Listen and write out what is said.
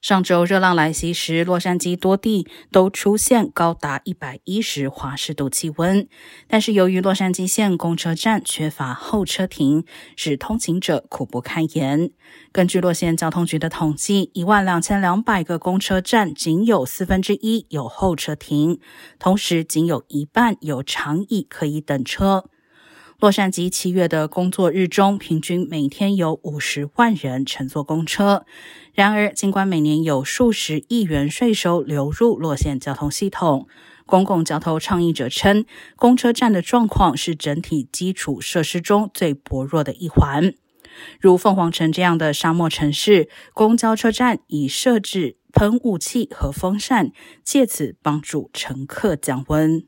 上周热浪来袭时，洛杉矶多地都出现高达一百一十华氏度气温。但是，由于洛杉矶县公车站缺乏候车亭，使通勤者苦不堪言。根据洛县交通局的统计，一万两千两百个公车站仅有四分之一有候车亭，同时仅有一半有长椅可以等车。洛杉矶七月的工作日中，平均每天有五十万人乘坐公车。然而，尽管每年有数十亿元税收流入洛县交通系统，公共交通倡议者称，公车站的状况是整体基础设施中最薄弱的一环。如凤凰城这样的沙漠城市，公交车站已设置喷雾器和风扇，借此帮助乘客降温。